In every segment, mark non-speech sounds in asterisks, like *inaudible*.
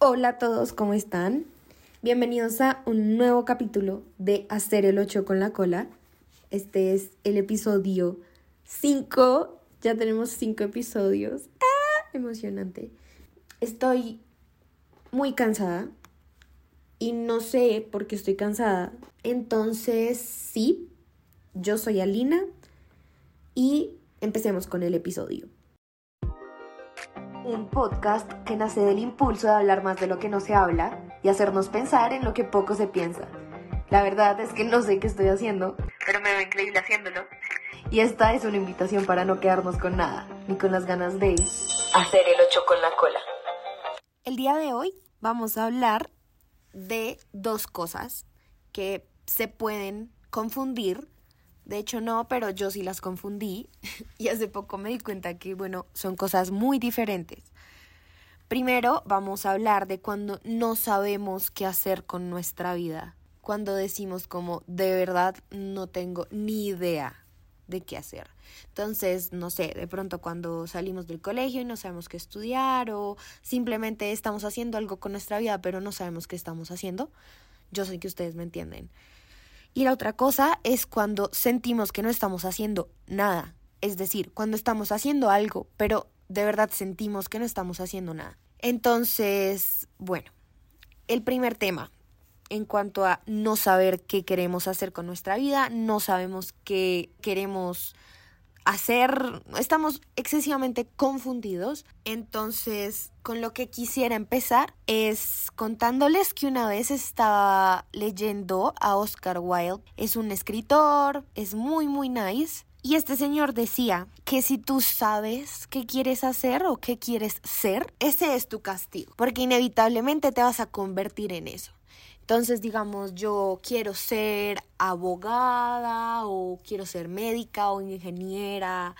Hola a todos, ¿cómo están? Bienvenidos a un nuevo capítulo de Hacer el 8 con la cola. Este es el episodio 5. Ya tenemos 5 episodios. ¡Ah! Emocionante. Estoy muy cansada y no sé por qué estoy cansada. Entonces, sí, yo soy Alina y empecemos con el episodio un podcast que nace del impulso de hablar más de lo que no se habla y hacernos pensar en lo que poco se piensa. La verdad es que no sé qué estoy haciendo, pero me veo increíble haciéndolo. Y esta es una invitación para no quedarnos con nada, ni con las ganas de hacer el ocho con la cola. El día de hoy vamos a hablar de dos cosas que se pueden confundir de hecho no, pero yo sí las confundí *laughs* y hace poco me di cuenta que, bueno, son cosas muy diferentes. Primero vamos a hablar de cuando no sabemos qué hacer con nuestra vida, cuando decimos como de verdad no tengo ni idea de qué hacer. Entonces, no sé, de pronto cuando salimos del colegio y no sabemos qué estudiar o simplemente estamos haciendo algo con nuestra vida pero no sabemos qué estamos haciendo, yo sé que ustedes me entienden. Y la otra cosa es cuando sentimos que no estamos haciendo nada. Es decir, cuando estamos haciendo algo, pero de verdad sentimos que no estamos haciendo nada. Entonces, bueno, el primer tema en cuanto a no saber qué queremos hacer con nuestra vida, no sabemos qué queremos hacer, estamos excesivamente confundidos. Entonces, con lo que quisiera empezar es contándoles que una vez estaba leyendo a Oscar Wilde. Es un escritor, es muy, muy nice. Y este señor decía que si tú sabes qué quieres hacer o qué quieres ser, ese es tu castigo, porque inevitablemente te vas a convertir en eso. Entonces, digamos, yo quiero ser abogada o quiero ser médica o ingeniera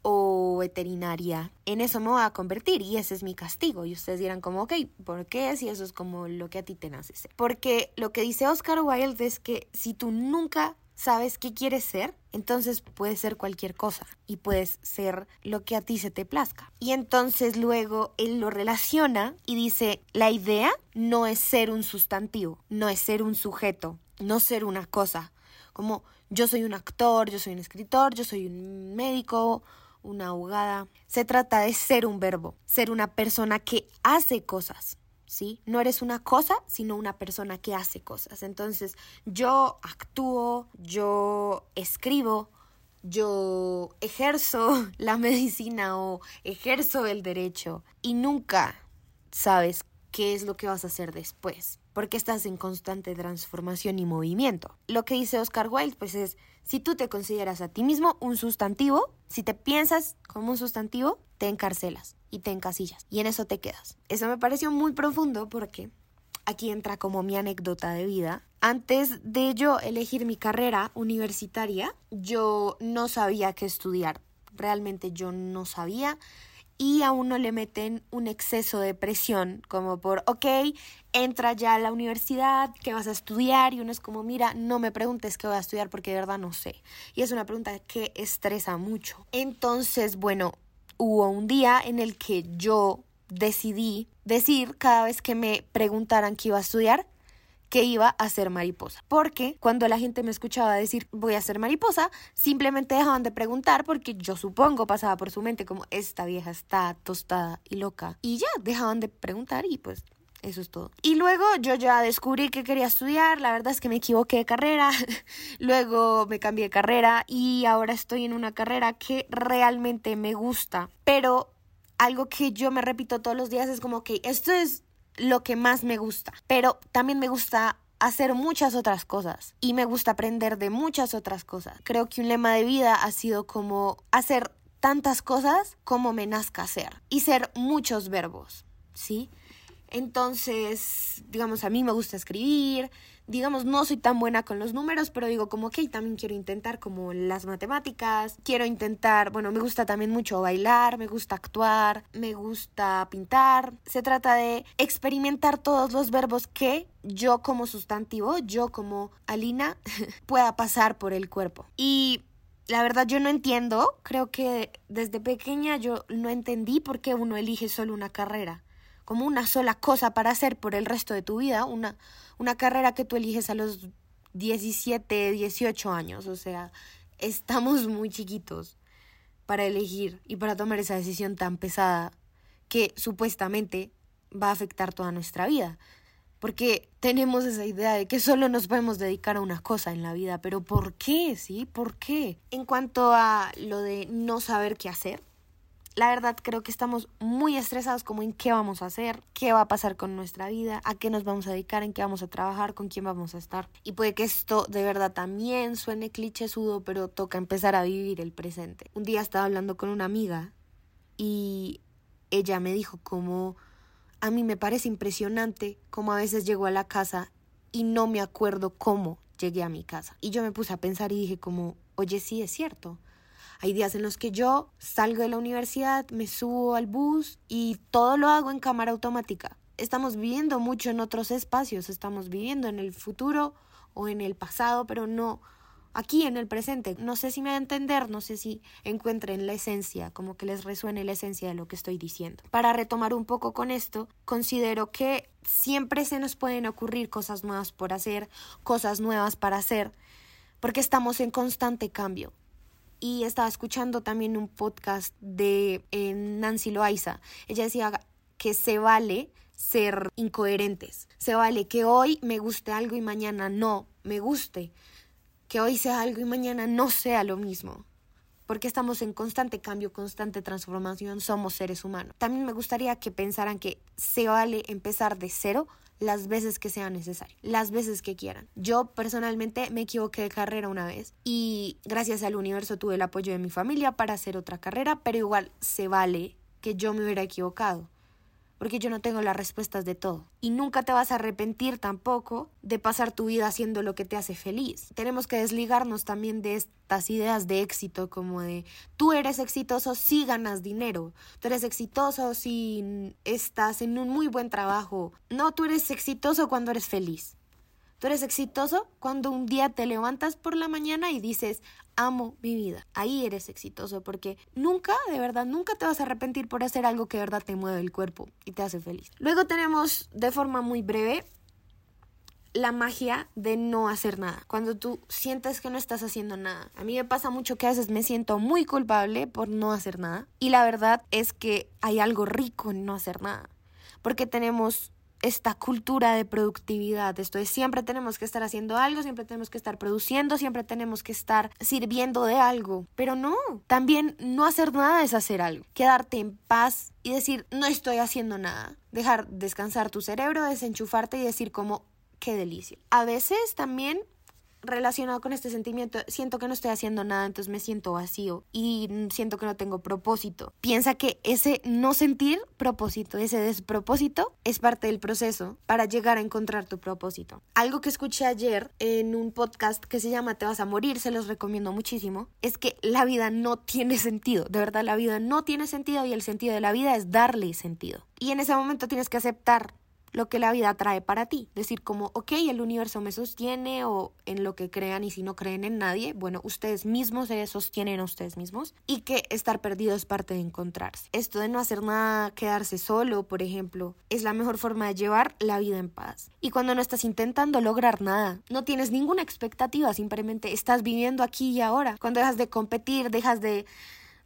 o veterinaria. En eso me voy a convertir y ese es mi castigo. Y ustedes dirán como, ok, ¿por qué? Si eso es como lo que a ti te nace. Porque lo que dice Oscar Wilde es que si tú nunca sabes qué quieres ser, entonces puedes ser cualquier cosa y puedes ser lo que a ti se te plazca. Y entonces luego él lo relaciona y dice, la idea no es ser un sustantivo, no es ser un sujeto, no ser una cosa. Como yo soy un actor, yo soy un escritor, yo soy un médico, una abogada. Se trata de ser un verbo, ser una persona que hace cosas. ¿Sí? No eres una cosa, sino una persona que hace cosas. Entonces, yo actúo, yo escribo, yo ejerzo *laughs* la medicina o ejerzo el derecho y nunca sabes qué es lo que vas a hacer después, porque estás en constante transformación y movimiento. Lo que dice Oscar Wilde, pues es, si tú te consideras a ti mismo un sustantivo, si te piensas como un sustantivo, te encarcelas y te encasillas y en eso te quedas. Eso me pareció muy profundo porque aquí entra como mi anécdota de vida. Antes de yo elegir mi carrera universitaria, yo no sabía qué estudiar. Realmente yo no sabía y a uno le meten un exceso de presión, como por, ok, entra ya a la universidad, ¿qué vas a estudiar? Y uno es como, mira, no me preguntes qué voy a estudiar porque de verdad no sé. Y es una pregunta que estresa mucho. Entonces, bueno, hubo un día en el que yo decidí decir cada vez que me preguntaran qué iba a estudiar, que iba a ser mariposa. Porque cuando la gente me escuchaba decir voy a ser mariposa, simplemente dejaban de preguntar porque yo supongo pasaba por su mente como esta vieja está tostada y loca. Y ya, dejaban de preguntar y pues eso es todo. Y luego yo ya descubrí que quería estudiar, la verdad es que me equivoqué de carrera, *laughs* luego me cambié de carrera y ahora estoy en una carrera que realmente me gusta, pero algo que yo me repito todos los días es como que esto es lo que más me gusta, pero también me gusta hacer muchas otras cosas y me gusta aprender de muchas otras cosas. Creo que un lema de vida ha sido como hacer tantas cosas como me nazca hacer y ser muchos verbos, ¿sí? Entonces, digamos, a mí me gusta escribir, digamos, no soy tan buena con los números, pero digo como, ok, también quiero intentar como las matemáticas, quiero intentar, bueno, me gusta también mucho bailar, me gusta actuar, me gusta pintar. Se trata de experimentar todos los verbos que yo como sustantivo, yo como Alina, *laughs* pueda pasar por el cuerpo. Y la verdad yo no entiendo, creo que desde pequeña yo no entendí por qué uno elige solo una carrera como una sola cosa para hacer por el resto de tu vida, una, una carrera que tú eliges a los 17, 18 años, o sea, estamos muy chiquitos para elegir y para tomar esa decisión tan pesada que supuestamente va a afectar toda nuestra vida. Porque tenemos esa idea de que solo nos podemos dedicar a una cosa en la vida, pero ¿por qué? ¿Sí? ¿Por qué? En cuanto a lo de no saber qué hacer, la verdad creo que estamos muy estresados como en qué vamos a hacer, qué va a pasar con nuestra vida, a qué nos vamos a dedicar, en qué vamos a trabajar, con quién vamos a estar. Y puede que esto de verdad también suene sudo, pero toca empezar a vivir el presente. Un día estaba hablando con una amiga y ella me dijo como a mí me parece impresionante cómo a veces llego a la casa y no me acuerdo cómo llegué a mi casa. Y yo me puse a pensar y dije como, oye, sí es cierto. Hay días en los que yo salgo de la universidad, me subo al bus y todo lo hago en cámara automática. Estamos viviendo mucho en otros espacios, estamos viviendo en el futuro o en el pasado, pero no aquí en el presente. No sé si me va a entender, no sé si encuentren la esencia, como que les resuene la esencia de lo que estoy diciendo. Para retomar un poco con esto, considero que siempre se nos pueden ocurrir cosas nuevas por hacer, cosas nuevas para hacer, porque estamos en constante cambio y estaba escuchando también un podcast de eh, Nancy Loaiza. Ella decía que se vale ser incoherentes. Se vale que hoy me guste algo y mañana no me guste. Que hoy sea algo y mañana no sea lo mismo. Porque estamos en constante cambio, constante transformación, somos seres humanos. También me gustaría que pensaran que se vale empezar de cero las veces que sea necesario, las veces que quieran. Yo personalmente me equivoqué de carrera una vez y gracias al universo tuve el apoyo de mi familia para hacer otra carrera, pero igual se vale que yo me hubiera equivocado porque yo no tengo las respuestas de todo. Y nunca te vas a arrepentir tampoco de pasar tu vida haciendo lo que te hace feliz. Tenemos que desligarnos también de estas ideas de éxito como de tú eres exitoso si ganas dinero, tú eres exitoso si estás en un muy buen trabajo. No, tú eres exitoso cuando eres feliz. Tú eres exitoso cuando un día te levantas por la mañana y dices, amo mi vida. Ahí eres exitoso porque nunca, de verdad, nunca te vas a arrepentir por hacer algo que de verdad te mueve el cuerpo y te hace feliz. Luego tenemos de forma muy breve la magia de no hacer nada. Cuando tú sientes que no estás haciendo nada. A mí me pasa mucho que a veces me siento muy culpable por no hacer nada. Y la verdad es que hay algo rico en no hacer nada. Porque tenemos esta cultura de productividad. Esto es, siempre tenemos que estar haciendo algo, siempre tenemos que estar produciendo, siempre tenemos que estar sirviendo de algo. Pero no, también no hacer nada es hacer algo. Quedarte en paz y decir, no estoy haciendo nada. Dejar descansar tu cerebro, desenchufarte y decir como, qué delicia. A veces también relacionado con este sentimiento, siento que no estoy haciendo nada, entonces me siento vacío y siento que no tengo propósito. Piensa que ese no sentir propósito, ese despropósito, es parte del proceso para llegar a encontrar tu propósito. Algo que escuché ayer en un podcast que se llama Te vas a morir, se los recomiendo muchísimo, es que la vida no tiene sentido, de verdad la vida no tiene sentido y el sentido de la vida es darle sentido. Y en ese momento tienes que aceptar lo que la vida trae para ti. Decir como, ok, el universo me sostiene o en lo que crean y si no creen en nadie, bueno, ustedes mismos se sostienen a ustedes mismos y que estar perdido es parte de encontrarse. Esto de no hacer nada, quedarse solo, por ejemplo, es la mejor forma de llevar la vida en paz. Y cuando no estás intentando lograr nada, no tienes ninguna expectativa, simplemente estás viviendo aquí y ahora. Cuando dejas de competir, dejas de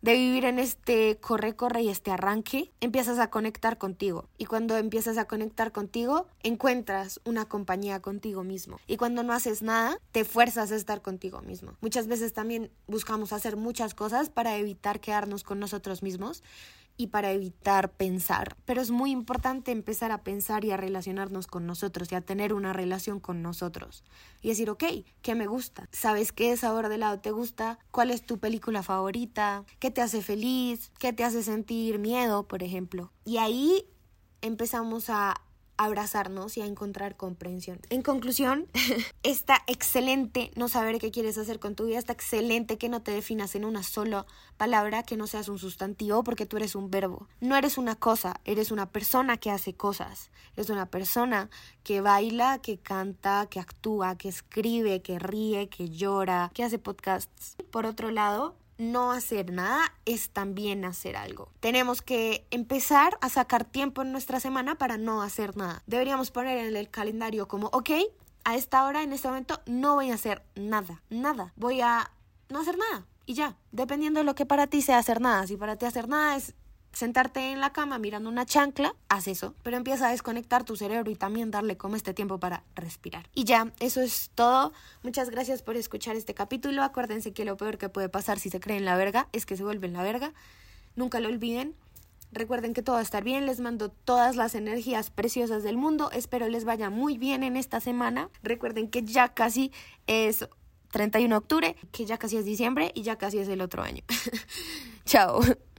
de vivir en este corre, corre y este arranque, empiezas a conectar contigo. Y cuando empiezas a conectar contigo, encuentras una compañía contigo mismo. Y cuando no haces nada, te fuerzas a estar contigo mismo. Muchas veces también buscamos hacer muchas cosas para evitar quedarnos con nosotros mismos y para evitar pensar. Pero es muy importante empezar a pensar y a relacionarnos con nosotros y a tener una relación con nosotros. Y decir, ok, ¿qué me gusta? ¿Sabes qué sabor de helado te gusta? ¿Cuál es tu película favorita? ¿Qué te hace feliz? ¿Qué te hace sentir miedo, por ejemplo? Y ahí empezamos a abrazarnos y a encontrar comprensión. En conclusión, *laughs* está excelente no saber qué quieres hacer con tu vida, está excelente que no te definas en una sola palabra, que no seas un sustantivo porque tú eres un verbo. No eres una cosa, eres una persona que hace cosas, eres una persona que baila, que canta, que actúa, que escribe, que ríe, que llora, que hace podcasts. Por otro lado, no hacer nada es también hacer algo. Tenemos que empezar a sacar tiempo en nuestra semana para no hacer nada. Deberíamos poner en el calendario como, ok, a esta hora, en este momento, no voy a hacer nada, nada. Voy a no hacer nada y ya, dependiendo de lo que para ti sea hacer nada. Si para ti hacer nada es sentarte en la cama mirando una chancla, haz eso, pero empieza a desconectar tu cerebro y también darle como este tiempo para respirar. Y ya, eso es todo. Muchas gracias por escuchar este capítulo. Acuérdense que lo peor que puede pasar si se creen la verga es que se vuelven la verga. Nunca lo olviden. Recuerden que todo va a estar bien, les mando todas las energías preciosas del mundo, espero les vaya muy bien en esta semana. Recuerden que ya casi es 31 de octubre, que ya casi es diciembre y ya casi es el otro año. *laughs* Chao.